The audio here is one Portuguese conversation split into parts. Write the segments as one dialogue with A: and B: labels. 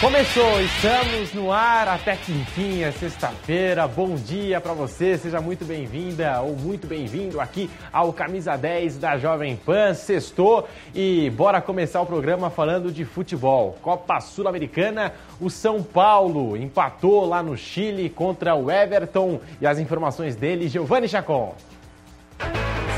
A: Começou, estamos no ar até que enfim, é sexta-feira. Bom dia para você, seja muito bem-vinda ou muito bem-vindo aqui ao Camisa 10 da Jovem Pan. Sextou e bora começar o programa falando de futebol. Copa Sul-Americana, o São Paulo empatou lá no Chile contra o Everton e as informações dele, Giovanni Chacon.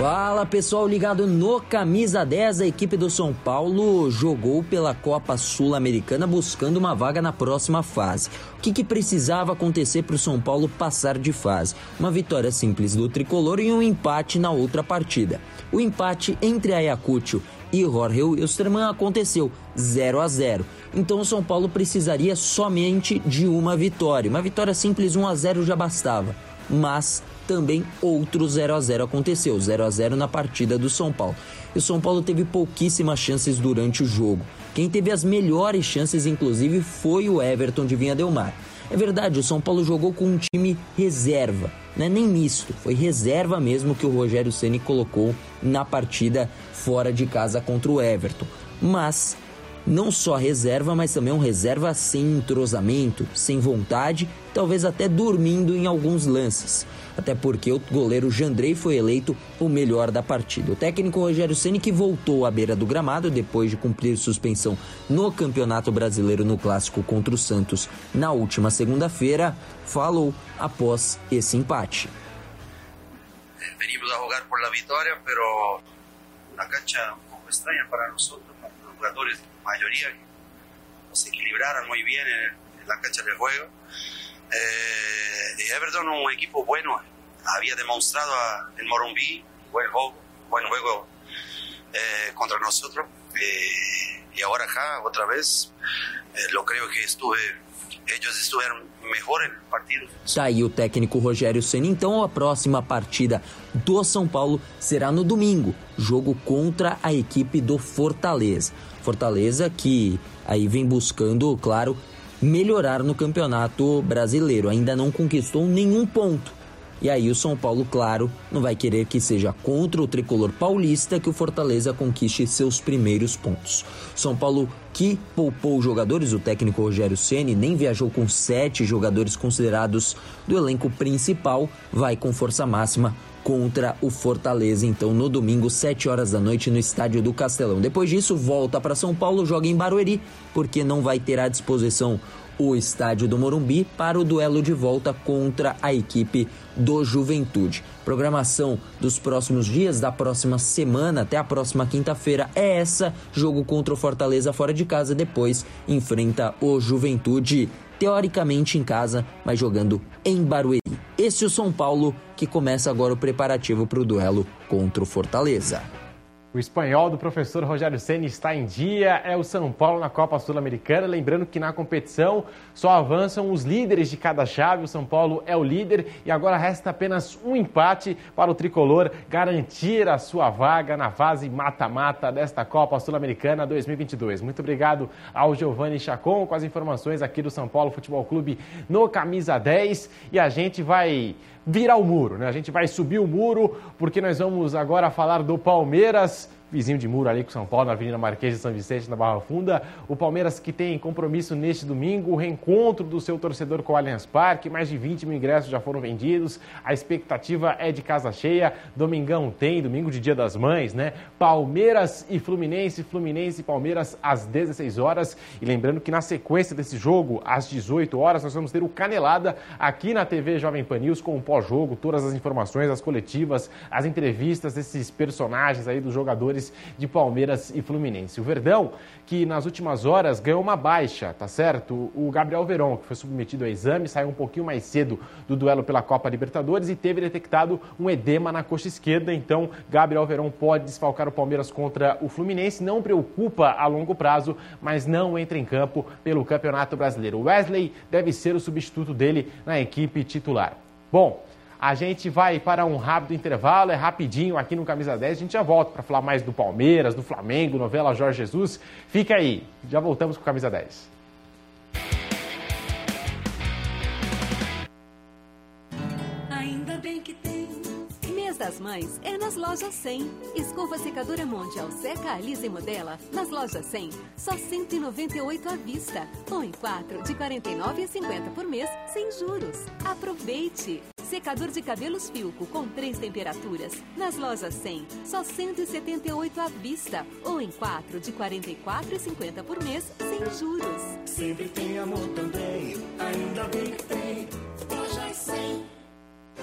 B: Fala pessoal ligado no Camisa 10, a equipe do São Paulo jogou pela Copa Sul-Americana buscando uma vaga na próxima fase. O que, que precisava acontecer para o São Paulo passar de fase? Uma vitória simples do tricolor e um empate na outra partida. O empate entre Ayacucho e Jorge Wilstermann aconteceu 0 a 0. Então o São Paulo precisaria somente de uma vitória. Uma vitória simples 1 a 0 já bastava. Mas também outro 0 a 0 aconteceu, 0 a 0 na partida do São Paulo. E o São Paulo teve pouquíssimas chances durante o jogo. Quem teve as melhores chances, inclusive, foi o Everton de Vinha Del Mar. É verdade, o São Paulo jogou com um time reserva, não é nem misto, foi reserva mesmo que o Rogério Ceni colocou na partida fora de casa contra o Everton. Mas não só reserva, mas também um reserva sem entrosamento, sem vontade, talvez até dormindo em alguns lances até porque o goleiro Jandrei foi eleito o melhor da partida. O técnico Rogério Ceni que voltou à beira do gramado depois de cumprir suspensão no Campeonato Brasileiro no clássico contra o Santos na última segunda-feira, falou após esse empate.
C: Venimos a jogar por la vitória, pero una cancha un poco extraña para nosotros, jugadores, mayoría, nos equilibraron muy bien en, en la cancha de juego. Eh, Everton un equipo bueno, había demostrado a, en Morumbi buen juego, buen juego eh, contra nosotros eh, y ahora acá otra vez eh, lo creo que estuve ellos partido.
B: Tá aí o técnico Rogério Ceni. Então a próxima partida do São Paulo será no domingo, jogo contra a equipe do Fortaleza. Fortaleza que aí vem buscando, claro, melhorar no Campeonato Brasileiro. Ainda não conquistou nenhum ponto. E aí o São Paulo, claro, não vai querer que seja contra o tricolor paulista que o Fortaleza conquiste seus primeiros pontos. São Paulo que poupou jogadores, o técnico Rogério Ceni nem viajou com sete jogadores considerados do elenco principal, vai com força máxima contra o Fortaleza, então no domingo, 7 horas da noite, no estádio do Castelão. Depois disso, volta para São Paulo, joga em Barueri, porque não vai ter à disposição o estádio do Morumbi para o duelo de volta contra a equipe do Juventude. Programação dos próximos dias, da próxima semana até a próxima quinta-feira é essa: jogo contra o Fortaleza fora de casa, depois enfrenta o Juventude, teoricamente em casa, mas jogando em Barueri. Esse é o São Paulo que começa agora o preparativo para o duelo contra o Fortaleza.
A: O espanhol do professor Rogério Ceni está em dia, é o São Paulo na Copa Sul-Americana. Lembrando que na competição só avançam os líderes de cada chave. O São Paulo é o líder e agora resta apenas um empate para o tricolor garantir a sua vaga na fase mata-mata desta Copa Sul-Americana 2022. Muito obrigado ao Giovanni Chacon com as informações aqui do São Paulo Futebol Clube no Camisa 10 e a gente vai virar o muro, né? A gente vai subir o muro porque nós vamos agora falar do Palmeiras this vizinho de muro ali com São Paulo, na Avenida Marquês de São Vicente, na Barra Funda. O Palmeiras que tem compromisso neste domingo, o reencontro do seu torcedor com o Allianz Parque, mais de 20 mil ingressos já foram vendidos, a expectativa é de casa cheia, domingão tem, domingo de Dia das Mães, né? Palmeiras e Fluminense, Fluminense e Palmeiras às 16 horas. E lembrando que na sequência desse jogo, às 18 horas, nós vamos ter o Canelada aqui na TV Jovem Pan News com o pós-jogo, todas as informações, as coletivas, as entrevistas desses personagens aí dos jogadores de Palmeiras e Fluminense. O Verdão, que nas últimas horas ganhou uma baixa, tá certo? O Gabriel Veron, que foi submetido a exame, saiu um pouquinho mais cedo do duelo pela Copa Libertadores e teve detectado um edema na coxa esquerda. Então, Gabriel Veron pode desfalcar o Palmeiras contra o Fluminense. Não preocupa a longo prazo, mas não entra em campo pelo Campeonato Brasileiro. Wesley deve ser o substituto dele na equipe titular. Bom, a gente vai para um rápido intervalo, é rapidinho aqui no Camisa 10. A gente já volta para falar mais do Palmeiras, do Flamengo, novela Jorge Jesus. Fica aí, já voltamos com o Camisa 10.
D: Mês das Mães é nas lojas 100. Escova secadora Mondial Seca Alisa e Modela nas lojas 100, só 198 à vista. Ou em 4 de 49,50 por mês, sem juros. Aproveite! Secador de cabelos Filco com três temperaturas. Nas lojas 100, só 178 à vista. Ou em 4 de 44,50 por mês, sem juros.
E: Sempre tem amor também, ainda bem que tem. Lojas 100.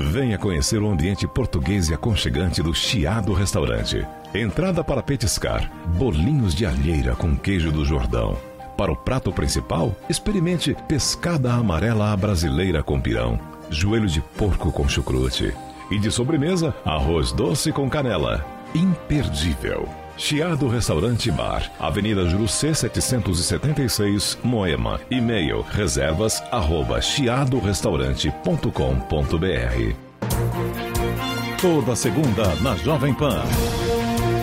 F: Venha conhecer o ambiente português e aconchegante do Chiado Restaurante. Entrada para petiscar, bolinhos de alheira com queijo do Jordão. Para o prato principal, experimente pescada amarela à brasileira com pirão joelho de porco com chucrute. E de sobremesa, arroz doce com canela. Imperdível. Chiado Restaurante Bar, Avenida Jurucê 776, Moema. E-mail reservas arroba chiadorestaurante.com.br Toda segunda na Jovem Pan.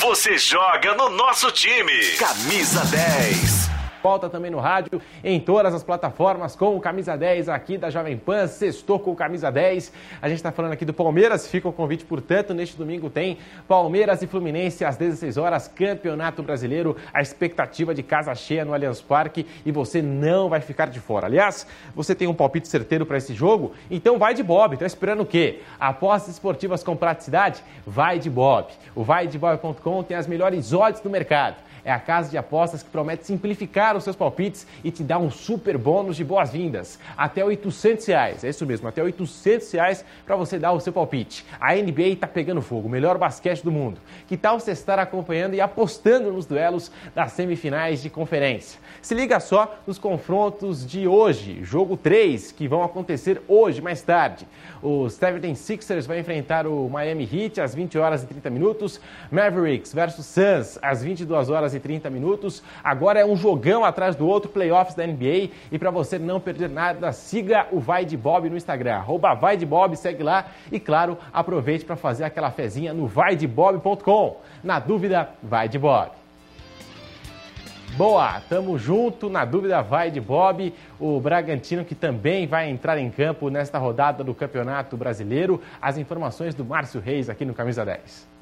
G: Você joga no nosso time. Camisa 10.
A: Volta também no rádio, em todas as plataformas, com o Camisa 10 aqui da Jovem Pan, sextou com o Camisa 10. A gente está falando aqui do Palmeiras, fica o convite, portanto, neste domingo tem Palmeiras e Fluminense às 16 horas, Campeonato Brasileiro, a expectativa de casa cheia no Allianz Parque e você não vai ficar de fora. Aliás, você tem um palpite certeiro para esse jogo? Então vai de Bob, está esperando o quê? Apostas esportivas com praticidade? Vai de Bob. O vaidebob.com tem as melhores odds do mercado é a casa de apostas que promete simplificar os seus palpites e te dar um super bônus de boas-vindas. Até 800 reais, é isso mesmo, até 800 reais para você dar o seu palpite. A NBA está pegando fogo, o melhor basquete do mundo. Que tal você estar acompanhando e apostando nos duelos das semifinais de conferência? Se liga só nos confrontos de hoje, jogo 3, que vão acontecer hoje, mais tarde. Os 76ers vai enfrentar o Miami Heat às 20 horas e 30 minutos, Mavericks versus Suns às 22 horas e 30 minutos. Agora é um jogão atrás do outro, playoffs da NBA. E para você não perder nada, siga o Vai de Bob no Instagram, arroba Vai de Bob, segue lá. E claro, aproveite para fazer aquela fezinha no vaidebob.com. Na dúvida, vai de Bob. Boa, tamo junto. Na dúvida, vai de Bob. O Bragantino que também vai entrar em campo nesta rodada do Campeonato Brasileiro. As informações do Márcio Reis aqui no Camisa 10.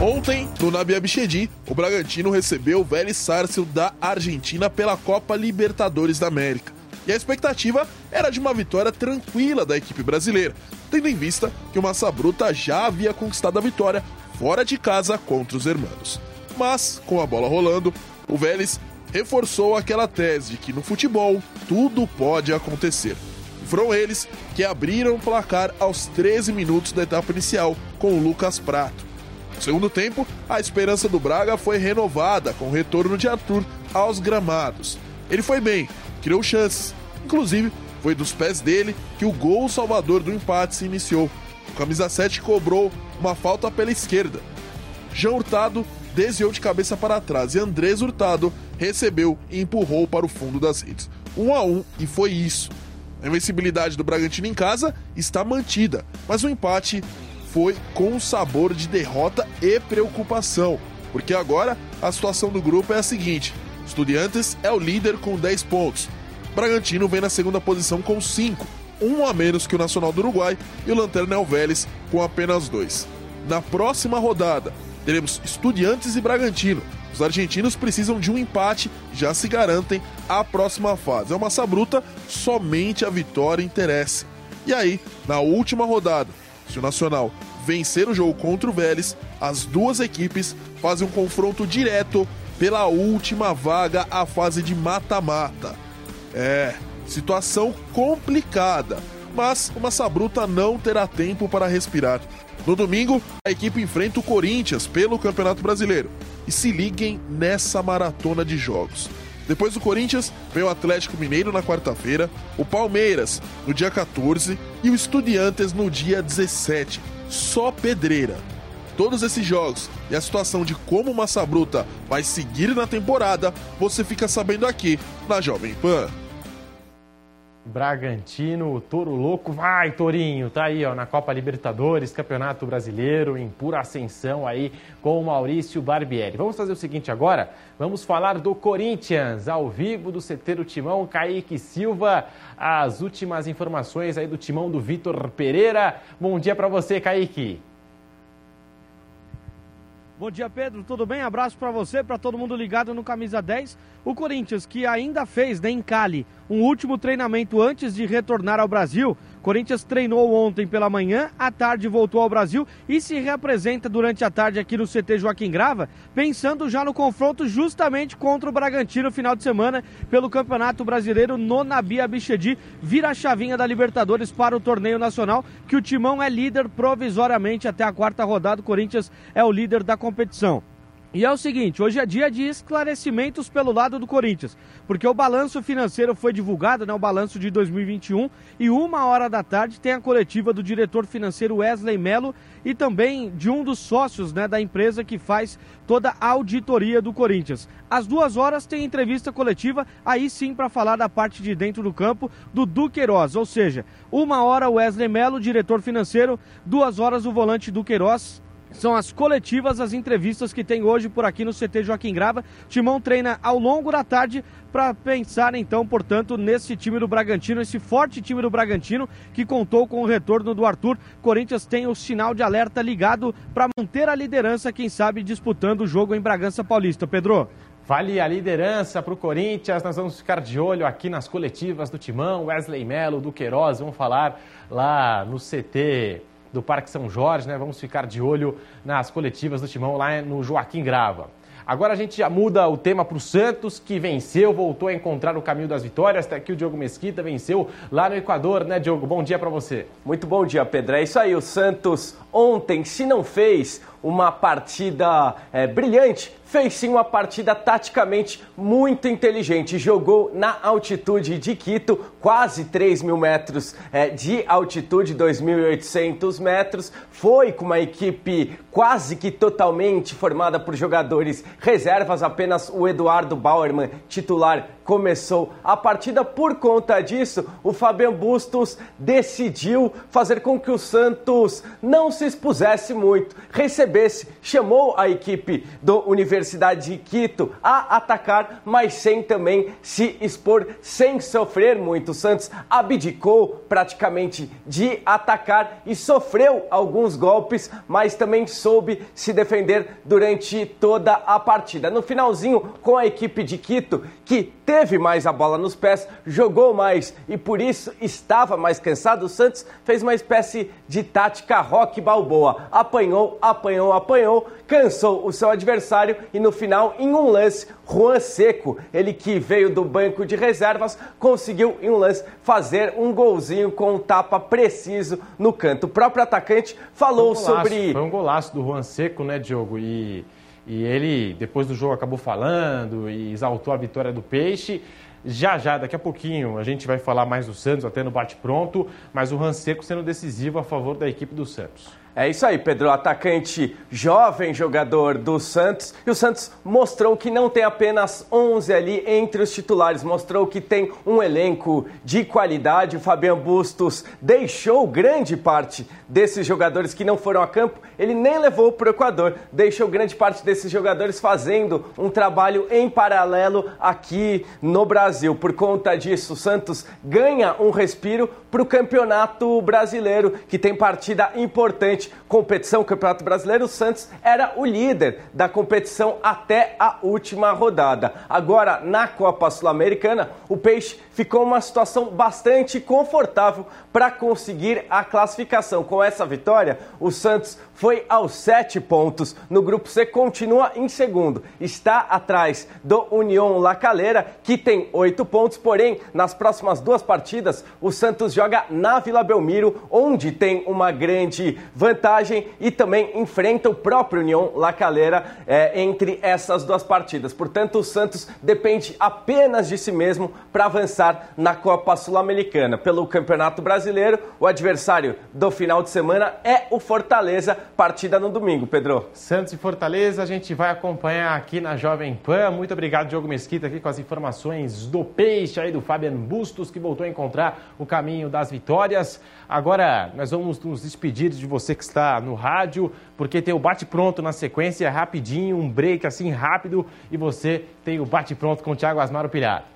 H: Ontem, no Nabi Abichedi, o Bragantino recebeu o Vélez Sarsfield da Argentina pela Copa Libertadores da América. E a expectativa era de uma vitória tranquila da equipe brasileira, tendo em vista que o Massa Bruta já havia conquistado a vitória fora de casa contra os hermanos. Mas, com a bola rolando, o Vélez reforçou aquela tese de que no futebol tudo pode acontecer. E foram eles que abriram o placar aos 13 minutos da etapa inicial com o Lucas Prato. Segundo tempo, a esperança do Braga foi renovada com o retorno de Arthur aos gramados. Ele foi bem, criou chances, inclusive foi dos pés dele que o gol salvador do empate se iniciou. O camisa 7 cobrou uma falta pela esquerda. Jean Hurtado desviou de cabeça para trás e Andrés Hurtado recebeu e empurrou para o fundo das redes. 1 um a 1 um, e foi isso. A invencibilidade do Bragantino em casa está mantida, mas o empate foi com sabor de derrota e preocupação, porque agora a situação do grupo é a seguinte: Estudiantes é o líder com 10 pontos. Bragantino vem na segunda posição com 5, um a menos que o Nacional do Uruguai, e o Lanterna é o Vélez com apenas 2. Na próxima rodada, teremos Estudiantes e Bragantino. Os argentinos precisam de um empate já se garantem a próxima fase. É uma sabruta, somente a vitória interessa. E aí, na última rodada, se o Nacional vencer o jogo contra o Vélez, as duas equipes fazem um confronto direto pela última vaga à fase de mata-mata. É, situação complicada, mas uma sabruta não terá tempo para respirar. No domingo, a equipe enfrenta o Corinthians pelo Campeonato Brasileiro. E se liguem nessa maratona de jogos. Depois do Corinthians, vem o Atlético Mineiro na quarta-feira, o Palmeiras no dia 14 e o Estudiantes no dia 17. Só pedreira. Todos esses jogos e a situação de como o Massa Bruta vai seguir na temporada, você fica sabendo aqui na Jovem Pan.
A: Bragantino, Toro Louco, vai Torinho, tá aí ó, na Copa Libertadores, Campeonato Brasileiro, em pura ascensão aí com o Maurício Barbieri. Vamos fazer o seguinte agora, vamos falar do Corinthians, ao vivo do do Timão, Kaique Silva, as últimas informações aí do Timão do Vitor Pereira. Bom dia para você, Kaique.
I: Bom dia, Pedro. Tudo bem? Abraço para você, para todo mundo ligado no Camisa 10. O Corinthians, que ainda fez né, em Cali um último treinamento antes de retornar ao Brasil. Corinthians treinou ontem pela manhã, à tarde voltou ao Brasil e se reapresenta durante a tarde aqui no CT Joaquim Grava, pensando já no confronto justamente contra o Bragantino no final de semana pelo Campeonato Brasileiro no Nabi Abichedi, vira a chavinha da Libertadores para o torneio nacional, que o Timão é líder provisoriamente até a quarta rodada, o Corinthians é o líder da competição. E é o seguinte, hoje é dia de esclarecimentos pelo lado do Corinthians, porque o balanço financeiro foi divulgado, né, o balanço de 2021, e uma hora da tarde tem a coletiva do diretor financeiro Wesley Melo e também de um dos sócios né, da empresa que faz toda a auditoria do Corinthians. Às duas horas tem entrevista coletiva, aí sim para falar da parte de dentro do campo do Duqueiroz, ou seja, uma hora Wesley Melo, diretor financeiro, duas horas o volante Duqueiroz, são as coletivas, as entrevistas que tem hoje por aqui no CT Joaquim Grava. Timão treina ao longo da tarde para pensar então, portanto, nesse time do Bragantino, esse forte time do Bragantino que contou com o retorno do Arthur. Corinthians tem o sinal de alerta ligado para manter a liderança, quem sabe disputando o jogo em Bragança Paulista. Pedro.
A: Vale a liderança para o Corinthians. Nós vamos ficar de olho aqui nas coletivas do Timão, Wesley Melo, do Queiroz. Vamos falar lá no CT do Parque São Jorge, né? Vamos ficar de olho nas coletivas do Timão lá no Joaquim Grava. Agora a gente já muda o tema para o Santos, que venceu, voltou a encontrar o caminho das vitórias. Até aqui o Diogo Mesquita venceu lá no Equador, né, Diogo? Bom dia para você.
J: Muito bom dia, Pedro. É isso aí, o Santos ontem, se não fez uma partida é, brilhante, fez sim uma partida taticamente muito inteligente. Jogou na altitude de Quito, quase 3 mil metros é, de altitude, 2.800 metros. Foi com uma equipe quase que totalmente formada por jogadores reservas, apenas o Eduardo Bauerman, titular, começou a partida. Por conta disso, o Fabian Bustos decidiu fazer com que o Santos não se expusesse muito, recebesse, chamou a equipe do Universidade de Quito a atacar, mas sem também se expor, sem sofrer muito. O Santos abdicou praticamente de atacar e sofreu alguns golpes, mas também soube se defender durante toda a partida. No finalzinho, com a equipe de Quito, que teve mais a bola nos pés, jogou mais e por isso estava mais cansado. O Santos fez uma espécie de tática rock balboa. Apanhou, apanhou, apanhou, cansou o seu adversário e no final, em um lance, Juan Seco, ele que veio do banco de reservas, conseguiu em um lance fazer um golzinho com um tapa preciso no canto. O próprio atacante falou
A: um
J: sobre.
A: Foi um golaço do Juan Seco, né, Diogo? E, e ele, depois do jogo, acabou falando e exaltou a vitória do Peixe. Já, já, daqui a pouquinho, a gente vai falar mais do Santos, até no bate-pronto, mas o Juan Seco sendo decisivo a favor da equipe do Santos.
J: É isso aí, Pedro. Atacante jovem jogador do Santos. E o Santos mostrou que não tem apenas 11 ali entre os titulares, mostrou que tem um elenco de qualidade. O Fabian Bustos deixou grande parte desses jogadores que não foram a campo, ele nem levou para o Equador, deixou grande parte desses jogadores fazendo um trabalho em paralelo aqui no Brasil. Por conta disso, o Santos ganha um respiro para o Campeonato Brasileiro, que tem partida importante competição, Campeonato Brasileiro, o Santos era o líder da competição até a última rodada. Agora, na Copa Sul-Americana, o Peixe ficou uma situação bastante confortável para conseguir a classificação. Com essa vitória, o Santos foi aos sete pontos. No grupo C, continua em segundo. Está atrás do União La Calera, que tem oito pontos. Porém, nas próximas duas partidas, o Santos joga na Vila Belmiro, onde tem uma grande vantagem e também enfrenta o próprio União La Calera é, entre essas duas partidas. Portanto, o Santos depende apenas de si mesmo para avançar na Copa Sul-Americana. Pelo Campeonato Brasileiro, o adversário do final de semana é o Fortaleza, partida no domingo, Pedro.
A: Santos e Fortaleza, a gente vai acompanhar aqui na Jovem Pan. Muito obrigado, Diogo Mesquita, aqui com as informações do Peixe, aí do Fabian Bustos, que voltou a encontrar o caminho das vitórias. Agora, nós vamos nos despedir de você que está no rádio, porque tem o bate-pronto na sequência, rapidinho, um break assim rápido, e você tem o bate-pronto com o Thiago Asmaro Pilhar.